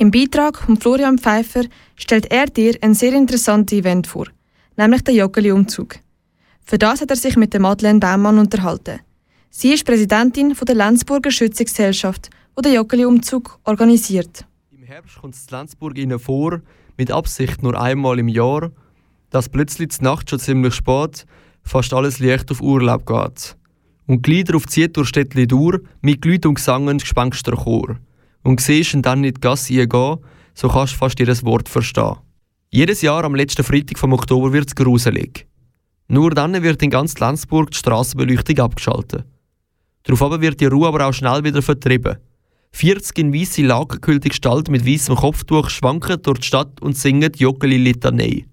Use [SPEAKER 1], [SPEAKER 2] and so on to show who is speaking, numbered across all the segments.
[SPEAKER 1] Im Beitrag von Florian Pfeiffer stellt er dir ein sehr interessantes Event vor, nämlich den Joggeli-Umzug. Für das hat er sich mit Madeleine Baumann unterhalten. Sie ist Präsidentin der Lenzburger Schützengesellschaft, die den Joggeli-Umzug organisiert.
[SPEAKER 2] Im Herbst kommt es Lenzburg Ihnen vor, mit Absicht nur einmal im Jahr, dass plötzlich die Nacht schon ziemlich spät fast alles Licht auf Urlaub geht. Und Glieder auf die Städtli durch, mit Leuten und Gesang und Gespensterchor und siehst ihn dann in die Gasse gehen, so kannst du fast jedes Wort verstehen. Jedes Jahr am letzten Freitag vom Oktober wird es gruselig. Nur dann wird in ganz Lenzburg die Strassenbeleuchtung abgeschaltet. Darauf wird die Ruhe aber auch schnell wieder vertrieben. 40 in weiße lagerkühlte Gestalt mit weißem Kopftuch schwanken durch die Stadt und singen die Joggeli-Litanei.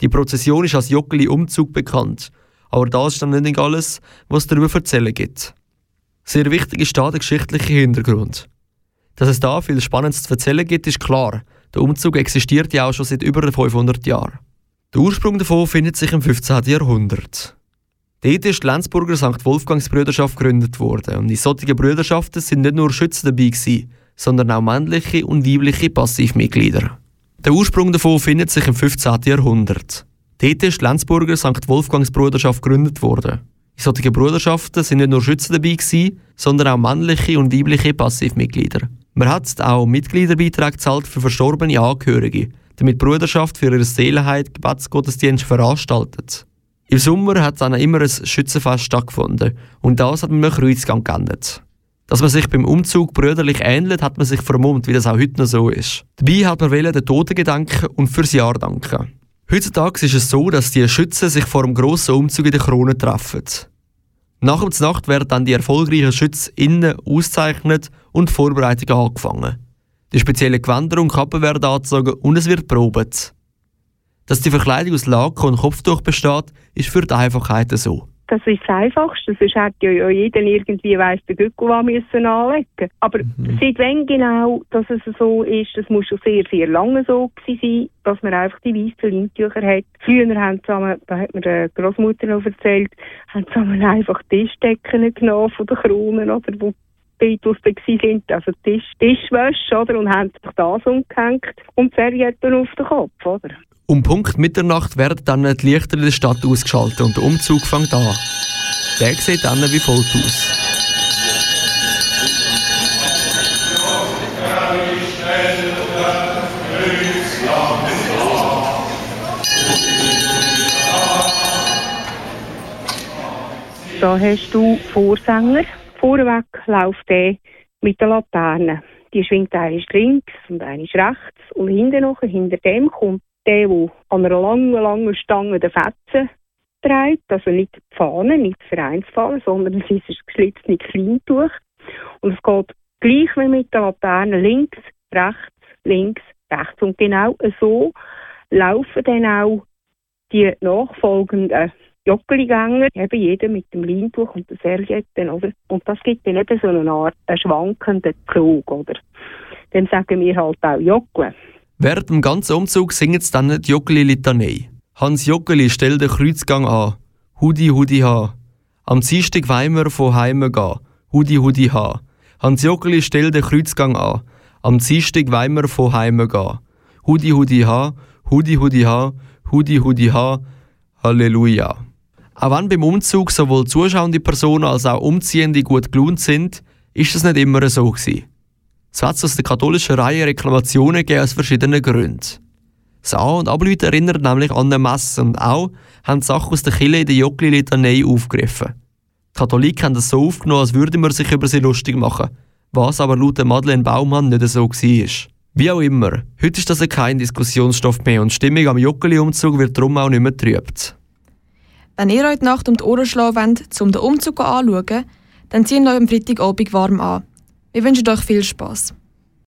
[SPEAKER 2] Die Prozession ist als Joggeli-Umzug bekannt, aber das ist dann nicht alles, was es darüber erzählen gibt. Sehr wichtig ist da der geschichtliche Hintergrund. Dass es da viel Spannendes zu erzählen gibt, ist klar. Der Umzug existiert ja auch schon seit über 500 Jahren. Der Ursprung davon findet sich im 15. Jahrhundert. Dort ist die Lenzburger St. Wolfgangsbrüderschaft gegründet worden und in solchen Brüderschaften sind nicht nur Schützen dabei gewesen, sondern auch männliche und weibliche Passivmitglieder. Der Ursprung davon findet sich im 15. Jahrhundert. Dort ist die Lenzburger St. Wolfgangsbrüderschaft gegründet worden. In solchen Bruderschaften sind nicht nur Schützen dabei gewesen, sondern auch männliche und weibliche Passivmitglieder. Man hat auch Mitgliederbeiträge gezahlt für verstorbene Angehörige, damit die Bruderschaft für ihre Seelenheit Gebetsgottesdienst veranstaltet. Im Sommer hat dann immer ein Schützenfest stattgefunden und das hat mit einem Kreuzgang geendet. Dass man sich beim Umzug brüderlich ähnelt, hat man sich vermummt, wie das auch heute noch so ist. Dabei hat man den Toten gedanken und fürs Jahr danken. Heutzutage ist es so, dass die Schützen sich vor einem grossen Umzug in der Krone treffen. Nach der Nacht werden dann die erfolgreichen SchützInnen ausgezeichnet und Vorbereitungen angefangen. Die speziellen Gewänder und Kappen werden angezogen und es wird probiert. Dass die Verkleidung aus Laken und Kopftuch besteht, ist für die Einfachheit so.
[SPEAKER 3] Das ist das Einfachste. Sonst hätte ja jeder irgendwie weiss, den müssen anlegen Aber mhm. seit wann genau dass es so ist, das muss schon sehr, sehr lange so sein, dass man einfach die weißen Lindtücher hat. Früher haben zusammen, da hat mir die Großmutter noch erzählt, haben zusammen einfach Tischdecken genommen von den Kronen, oder, wo Da sind, also Tisch, Tischwäsche, oder, und haben sich das umgehängt und Servietten auf den Kopf, oder.
[SPEAKER 2] Um Punkt Mitternacht werden dann die Lichter in der Stadt ausgeschaltet und der Umzug fängt an. Der sieht dann wie folgt aus.
[SPEAKER 3] Da hast du Vorsänger. Vorweg läuft der mit der Laterne. Die schwingt eine links und eine rechts. Und hinten noch, hinter dem kommt der, der an einer langen, langen Stange den Fetzen trägt, also nicht die Fahne, nicht die Vereinsfahne, sondern es ist ein geschlitztes Kleintuch. Und es geht gleich wie mit der Laterne links, rechts, links, rechts. Und genau so laufen dann auch die nachfolgenden Jockeligänger, eben jeder mit dem Leintuch und der Serviette, oder? Und das gibt dann eben so eine Art einen schwankenden Zug, oder? Dann sagen wir halt auch Jockle.
[SPEAKER 2] Während dem ganzen Umzug singen sie dann die Joggeli-Litanei. Hans Joggeli stellt den Kreuzgang an. Hudi, Hudi, ha. Am Dienstag Weimer von Heime gehen. Hudi, Hudi, ha. Hans Joggeli stellt den Kreuzgang an. Am Dienstag Weimer von Heime gehen. Hudi, Hudi, ha. Hudi, Hudi, ha. Hudi, Hudi, ha. Halleluja. Auch wenn beim Umzug sowohl zuschauende Personen als auch Umziehende gut gelohnt sind, ist das nicht immer so gewesen. So hat aus der katholischen Reihe Reklamationen gegeben aus verschiedenen Gründen. Das An- und Ableuten erinnert nämlich an eine Messe und auch haben die Sachen aus der Kille in der Joggli-Litanei aufgegriffen. Die Katholiken haben das so aufgenommen, als würde man sich über sie lustig machen, was aber laut Madeleine Baumann nicht so war. Wie auch immer, heute ist das kein Diskussionsstoff mehr und die Stimmung am Joggeli-Umzug wird darum auch nicht mehr trübt.
[SPEAKER 1] Wenn ihr heute Nacht um die Ohren schlagen wollt, um den Umzug anzuschauen, dann ziehen euch am Freitagabend warm an. Wir wünschen euch viel Spass.